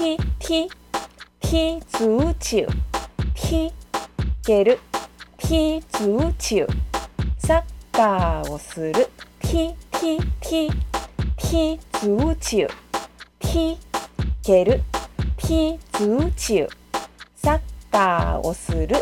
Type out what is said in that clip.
踢踢踢足球踢蹴る。踢足球サッカーをする。踢踢踢踢足球踢蹴る。踢足球サッカーをする。